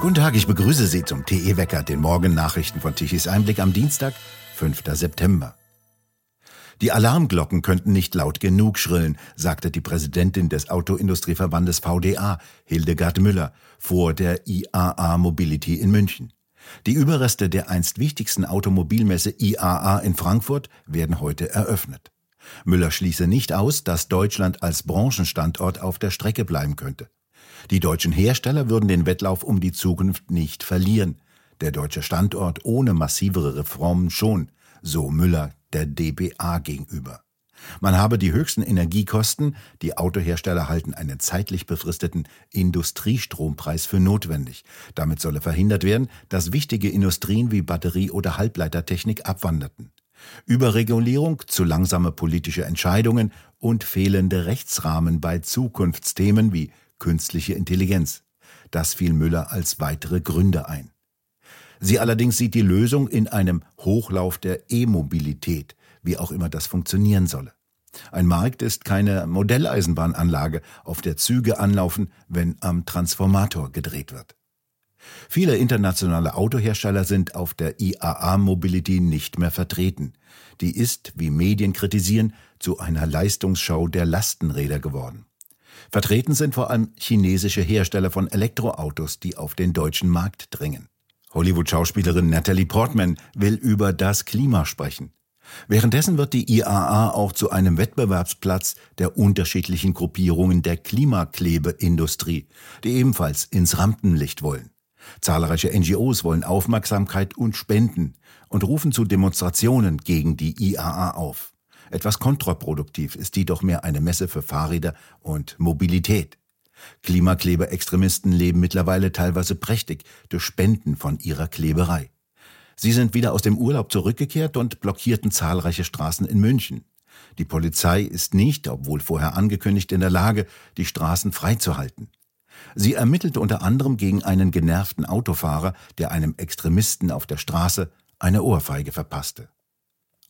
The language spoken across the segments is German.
Guten Tag, ich begrüße Sie zum TE Wecker, den Morgennachrichten von Tichys Einblick am Dienstag, 5. September. Die Alarmglocken könnten nicht laut genug schrillen, sagte die Präsidentin des Autoindustrieverbandes VDA, Hildegard Müller, vor der IAA Mobility in München. Die Überreste der einst wichtigsten Automobilmesse IAA in Frankfurt werden heute eröffnet. Müller schließe nicht aus, dass Deutschland als Branchenstandort auf der Strecke bleiben könnte. Die deutschen Hersteller würden den Wettlauf um die Zukunft nicht verlieren. Der deutsche Standort ohne massivere Reformen schon, so Müller der DBA gegenüber. Man habe die höchsten Energiekosten, die Autohersteller halten einen zeitlich befristeten Industriestrompreis für notwendig. Damit solle verhindert werden, dass wichtige Industrien wie Batterie- oder Halbleitertechnik abwanderten. Überregulierung, zu langsame politische Entscheidungen und fehlende Rechtsrahmen bei Zukunftsthemen wie künstliche Intelligenz. Das fiel Müller als weitere Gründe ein. Sie allerdings sieht die Lösung in einem Hochlauf der E-Mobilität, wie auch immer das funktionieren solle. Ein Markt ist keine Modelleisenbahnanlage, auf der Züge anlaufen, wenn am Transformator gedreht wird. Viele internationale Autohersteller sind auf der IAA Mobility nicht mehr vertreten. Die ist, wie Medien kritisieren, zu einer Leistungsschau der Lastenräder geworden. Vertreten sind vor allem chinesische Hersteller von Elektroautos, die auf den deutschen Markt dringen. Hollywood-Schauspielerin Natalie Portman will über das Klima sprechen. Währenddessen wird die IAA auch zu einem Wettbewerbsplatz der unterschiedlichen Gruppierungen der Klimaklebeindustrie, die ebenfalls ins Rampenlicht wollen. Zahlreiche NGOs wollen Aufmerksamkeit und Spenden und rufen zu Demonstrationen gegen die IAA auf. Etwas kontraproduktiv ist die doch mehr eine Messe für Fahrräder und Mobilität. Klimakleber-Extremisten leben mittlerweile teilweise prächtig durch Spenden von ihrer Kleberei. Sie sind wieder aus dem Urlaub zurückgekehrt und blockierten zahlreiche Straßen in München. Die Polizei ist nicht, obwohl vorher angekündigt, in der Lage, die Straßen freizuhalten. Sie ermittelte unter anderem gegen einen genervten Autofahrer, der einem Extremisten auf der Straße eine Ohrfeige verpasste.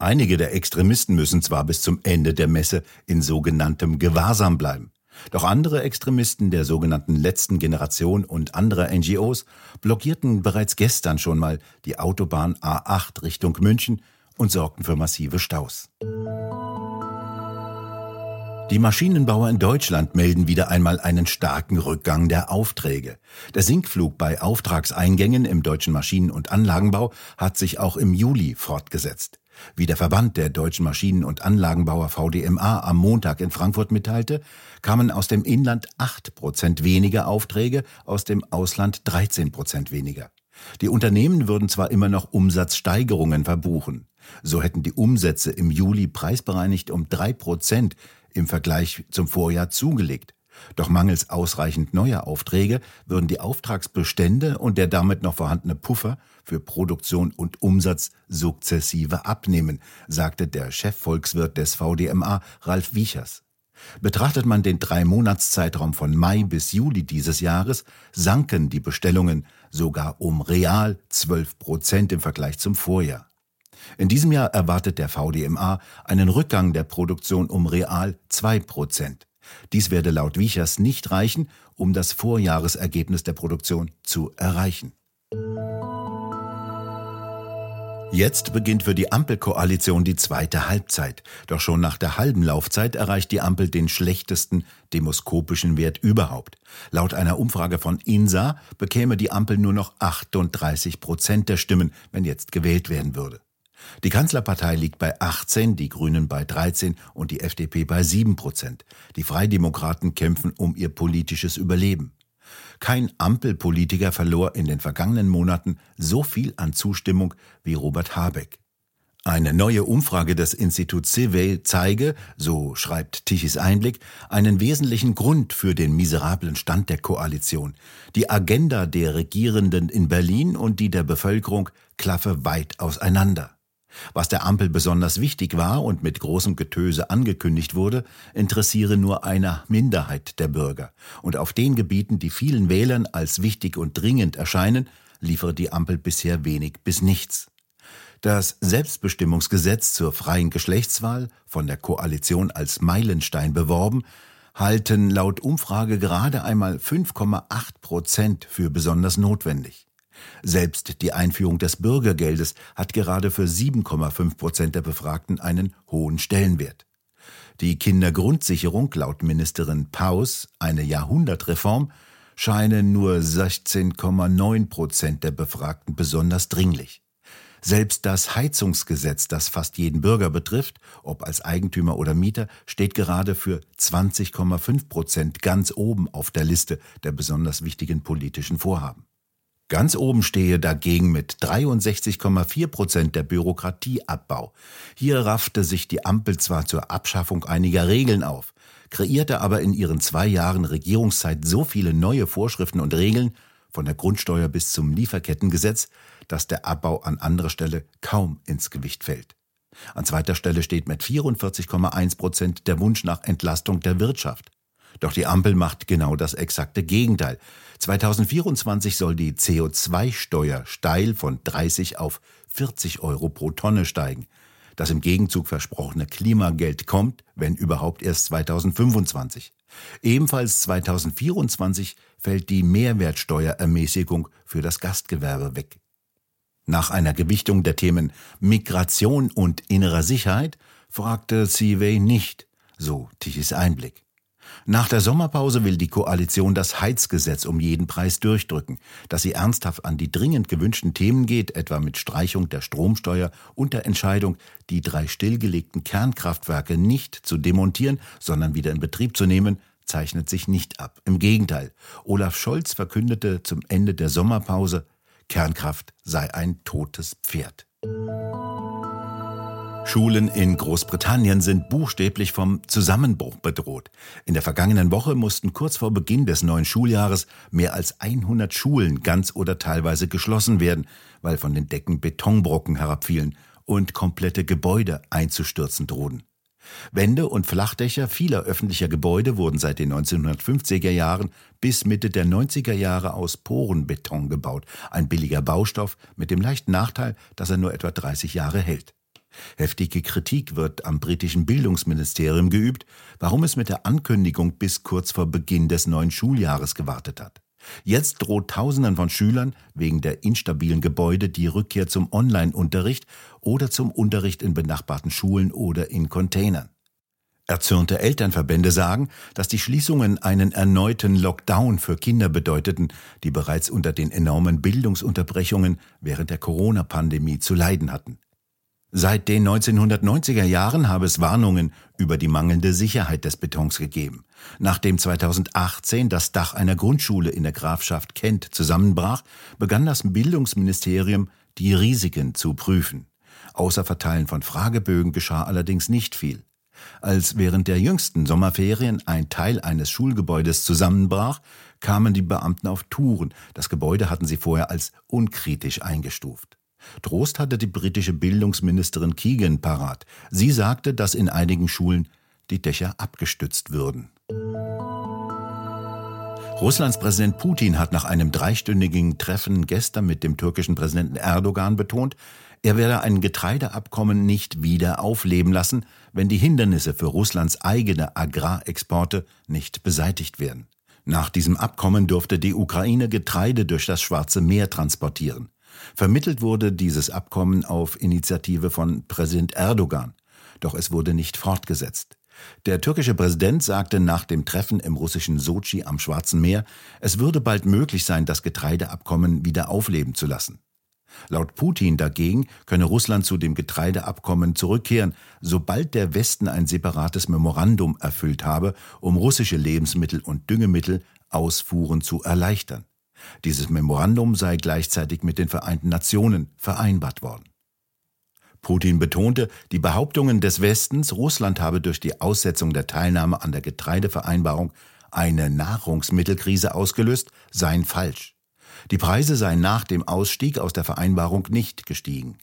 Einige der Extremisten müssen zwar bis zum Ende der Messe in sogenanntem Gewahrsam bleiben. Doch andere Extremisten der sogenannten letzten Generation und anderer NGOs blockierten bereits gestern schon mal die Autobahn A8 Richtung München und sorgten für massive Staus. Die Maschinenbauer in Deutschland melden wieder einmal einen starken Rückgang der Aufträge. Der Sinkflug bei Auftragseingängen im deutschen Maschinen- und Anlagenbau hat sich auch im Juli fortgesetzt. Wie der Verband der deutschen Maschinen- und Anlagenbauer VDMA am Montag in Frankfurt mitteilte, kamen aus dem Inland 8 Prozent weniger Aufträge, aus dem Ausland 13 Prozent weniger. Die Unternehmen würden zwar immer noch Umsatzsteigerungen verbuchen. So hätten die Umsätze im Juli preisbereinigt um drei Prozent im Vergleich zum Vorjahr zugelegt. Doch mangels ausreichend neuer Aufträge würden die Auftragsbestände und der damit noch vorhandene Puffer für Produktion und Umsatz sukzessive abnehmen, sagte der Chefvolkswirt des VDMA Ralf Wiechers. Betrachtet man den Drei-Monats-Zeitraum von Mai bis Juli dieses Jahres, sanken die Bestellungen sogar um real 12 Prozent im Vergleich zum Vorjahr. In diesem Jahr erwartet der VDMA einen Rückgang der Produktion um real 2 Prozent. Dies werde laut Wiechers nicht reichen, um das Vorjahresergebnis der Produktion zu erreichen. Jetzt beginnt für die Ampelkoalition die zweite Halbzeit. Doch schon nach der halben Laufzeit erreicht die Ampel den schlechtesten demoskopischen Wert überhaupt. Laut einer Umfrage von INSA bekäme die Ampel nur noch 38 Prozent der Stimmen, wenn jetzt gewählt werden würde. Die Kanzlerpartei liegt bei 18, die Grünen bei 13 und die FDP bei 7 Prozent. Die Freidemokraten kämpfen um ihr politisches Überleben. Kein Ampelpolitiker verlor in den vergangenen Monaten so viel an Zustimmung wie Robert Habeck. Eine neue Umfrage des Instituts Civey zeige, so schreibt Tichys Einblick, einen wesentlichen Grund für den miserablen Stand der Koalition. Die Agenda der Regierenden in Berlin und die der Bevölkerung klaffe weit auseinander. Was der Ampel besonders wichtig war und mit großem Getöse angekündigt wurde, interessiere nur einer Minderheit der Bürger. Und auf den Gebieten, die vielen Wählern als wichtig und dringend erscheinen, liefere die Ampel bisher wenig bis nichts. Das Selbstbestimmungsgesetz zur freien Geschlechtswahl, von der Koalition als Meilenstein beworben, halten laut Umfrage gerade einmal 5,8 Prozent für besonders notwendig. Selbst die Einführung des Bürgergeldes hat gerade für 7,5 Prozent der Befragten einen hohen Stellenwert. Die Kindergrundsicherung laut Ministerin Paus, eine Jahrhundertreform, scheinen nur 16,9 Prozent der Befragten besonders dringlich. Selbst das Heizungsgesetz, das fast jeden Bürger betrifft, ob als Eigentümer oder Mieter, steht gerade für 20,5 Prozent ganz oben auf der Liste der besonders wichtigen politischen Vorhaben. Ganz oben stehe dagegen mit 63,4 Prozent der Bürokratieabbau. Hier raffte sich die Ampel zwar zur Abschaffung einiger Regeln auf, kreierte aber in ihren zwei Jahren Regierungszeit so viele neue Vorschriften und Regeln, von der Grundsteuer bis zum Lieferkettengesetz, dass der Abbau an anderer Stelle kaum ins Gewicht fällt. An zweiter Stelle steht mit 44,1 Prozent der Wunsch nach Entlastung der Wirtschaft. Doch die Ampel macht genau das exakte Gegenteil. 2024 soll die CO2-Steuer steil von 30 auf 40 Euro pro Tonne steigen. Das im Gegenzug versprochene Klimageld kommt, wenn überhaupt erst 2025. Ebenfalls 2024 fällt die Mehrwertsteuerermäßigung für das Gastgewerbe weg. Nach einer Gewichtung der Themen Migration und innerer Sicherheit fragte Seaway nicht, so Tichys Einblick. Nach der Sommerpause will die Koalition das Heizgesetz um jeden Preis durchdrücken. Dass sie ernsthaft an die dringend gewünschten Themen geht, etwa mit Streichung der Stromsteuer und der Entscheidung, die drei stillgelegten Kernkraftwerke nicht zu demontieren, sondern wieder in Betrieb zu nehmen, zeichnet sich nicht ab. Im Gegenteil, Olaf Scholz verkündete zum Ende der Sommerpause, Kernkraft sei ein totes Pferd. Schulen in Großbritannien sind buchstäblich vom Zusammenbruch bedroht. In der vergangenen Woche mussten kurz vor Beginn des neuen Schuljahres mehr als 100 Schulen ganz oder teilweise geschlossen werden, weil von den Decken Betonbrocken herabfielen und komplette Gebäude einzustürzen drohten. Wände und Flachdächer vieler öffentlicher Gebäude wurden seit den 1950er Jahren bis Mitte der 90er Jahre aus Porenbeton gebaut, ein billiger Baustoff mit dem leichten Nachteil, dass er nur etwa 30 Jahre hält. Heftige Kritik wird am britischen Bildungsministerium geübt, warum es mit der Ankündigung bis kurz vor Beginn des neuen Schuljahres gewartet hat. Jetzt droht Tausenden von Schülern wegen der instabilen Gebäude die Rückkehr zum Online-Unterricht oder zum Unterricht in benachbarten Schulen oder in Containern. Erzürnte Elternverbände sagen, dass die Schließungen einen erneuten Lockdown für Kinder bedeuteten, die bereits unter den enormen Bildungsunterbrechungen während der Corona-Pandemie zu leiden hatten. Seit den 1990er Jahren habe es Warnungen über die mangelnde Sicherheit des Betons gegeben. Nachdem 2018 das Dach einer Grundschule in der Grafschaft Kent zusammenbrach, begann das Bildungsministerium, die Risiken zu prüfen. Außer Verteilen von Fragebögen geschah allerdings nicht viel. Als während der jüngsten Sommerferien ein Teil eines Schulgebäudes zusammenbrach, kamen die Beamten auf Touren. Das Gebäude hatten sie vorher als unkritisch eingestuft. Trost hatte die britische Bildungsministerin Keegan parat. Sie sagte, dass in einigen Schulen die Dächer abgestützt würden. Russlands Präsident Putin hat nach einem dreistündigen Treffen gestern mit dem türkischen Präsidenten Erdogan betont, er werde ein Getreideabkommen nicht wieder aufleben lassen, wenn die Hindernisse für Russlands eigene Agrarexporte nicht beseitigt werden. Nach diesem Abkommen durfte die Ukraine Getreide durch das Schwarze Meer transportieren. Vermittelt wurde dieses Abkommen auf Initiative von Präsident Erdogan, doch es wurde nicht fortgesetzt. Der türkische Präsident sagte nach dem Treffen im russischen Sochi am Schwarzen Meer, es würde bald möglich sein, das Getreideabkommen wieder aufleben zu lassen. Laut Putin dagegen könne Russland zu dem Getreideabkommen zurückkehren, sobald der Westen ein separates Memorandum erfüllt habe, um russische Lebensmittel und Düngemittel Ausfuhren zu erleichtern. Dieses Memorandum sei gleichzeitig mit den Vereinten Nationen vereinbart worden. Putin betonte, die Behauptungen des Westens, Russland habe durch die Aussetzung der Teilnahme an der Getreidevereinbarung eine Nahrungsmittelkrise ausgelöst, seien falsch. Die Preise seien nach dem Ausstieg aus der Vereinbarung nicht gestiegen.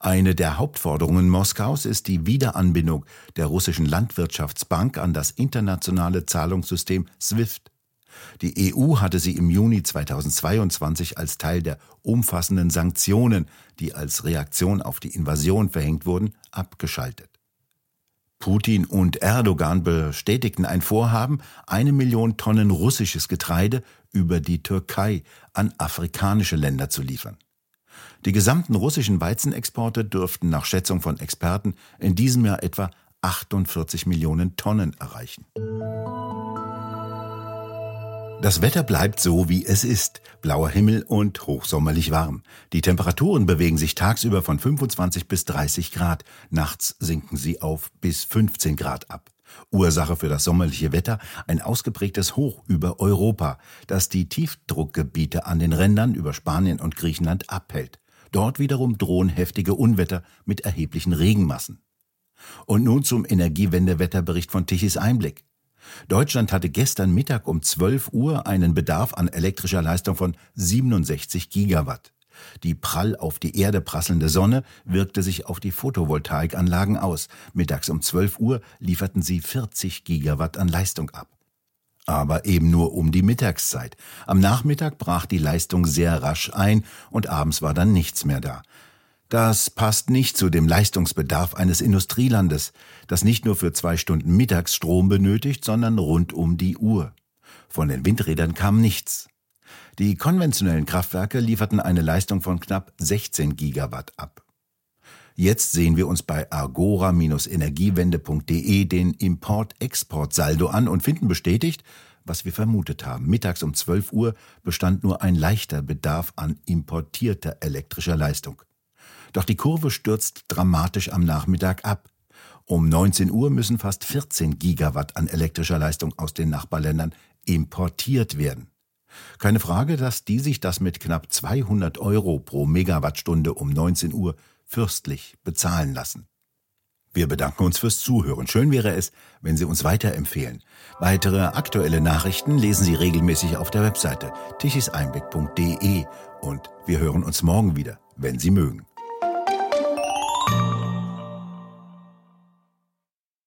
Eine der Hauptforderungen Moskaus ist die Wiederanbindung der russischen Landwirtschaftsbank an das internationale Zahlungssystem SWIFT. Die EU hatte sie im Juni 2022 als Teil der umfassenden Sanktionen, die als Reaktion auf die Invasion verhängt wurden, abgeschaltet. Putin und Erdogan bestätigten ein Vorhaben, eine Million Tonnen russisches Getreide über die Türkei an afrikanische Länder zu liefern. Die gesamten russischen Weizenexporte dürften nach Schätzung von Experten in diesem Jahr etwa 48 Millionen Tonnen erreichen. Das Wetter bleibt so, wie es ist. Blauer Himmel und hochsommerlich warm. Die Temperaturen bewegen sich tagsüber von 25 bis 30 Grad. Nachts sinken sie auf bis 15 Grad ab. Ursache für das sommerliche Wetter ein ausgeprägtes Hoch über Europa, das die Tiefdruckgebiete an den Rändern über Spanien und Griechenland abhält. Dort wiederum drohen heftige Unwetter mit erheblichen Regenmassen. Und nun zum Energiewendewetterbericht von Tichys Einblick. Deutschland hatte gestern Mittag um 12 Uhr einen Bedarf an elektrischer Leistung von 67 Gigawatt. Die prall auf die Erde prasselnde Sonne wirkte sich auf die Photovoltaikanlagen aus. Mittags um 12 Uhr lieferten sie 40 Gigawatt an Leistung ab. Aber eben nur um die Mittagszeit. Am Nachmittag brach die Leistung sehr rasch ein und abends war dann nichts mehr da. Das passt nicht zu dem Leistungsbedarf eines Industrielandes, das nicht nur für zwei Stunden Mittagsstrom benötigt, sondern rund um die Uhr. Von den Windrädern kam nichts. Die konventionellen Kraftwerke lieferten eine Leistung von knapp 16 Gigawatt ab. Jetzt sehen wir uns bei agora-energiewende.de den Import-Export-Saldo an und finden bestätigt, was wir vermutet haben. Mittags um 12 Uhr bestand nur ein leichter Bedarf an importierter elektrischer Leistung. Doch die Kurve stürzt dramatisch am Nachmittag ab. Um 19 Uhr müssen fast 14 Gigawatt an elektrischer Leistung aus den Nachbarländern importiert werden. Keine Frage, dass die sich das mit knapp 200 Euro pro Megawattstunde um 19 Uhr fürstlich bezahlen lassen. Wir bedanken uns fürs Zuhören. Schön wäre es, wenn Sie uns weiterempfehlen. Weitere aktuelle Nachrichten lesen Sie regelmäßig auf der Webseite tichiseinblick.de und wir hören uns morgen wieder, wenn Sie mögen.